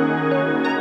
Música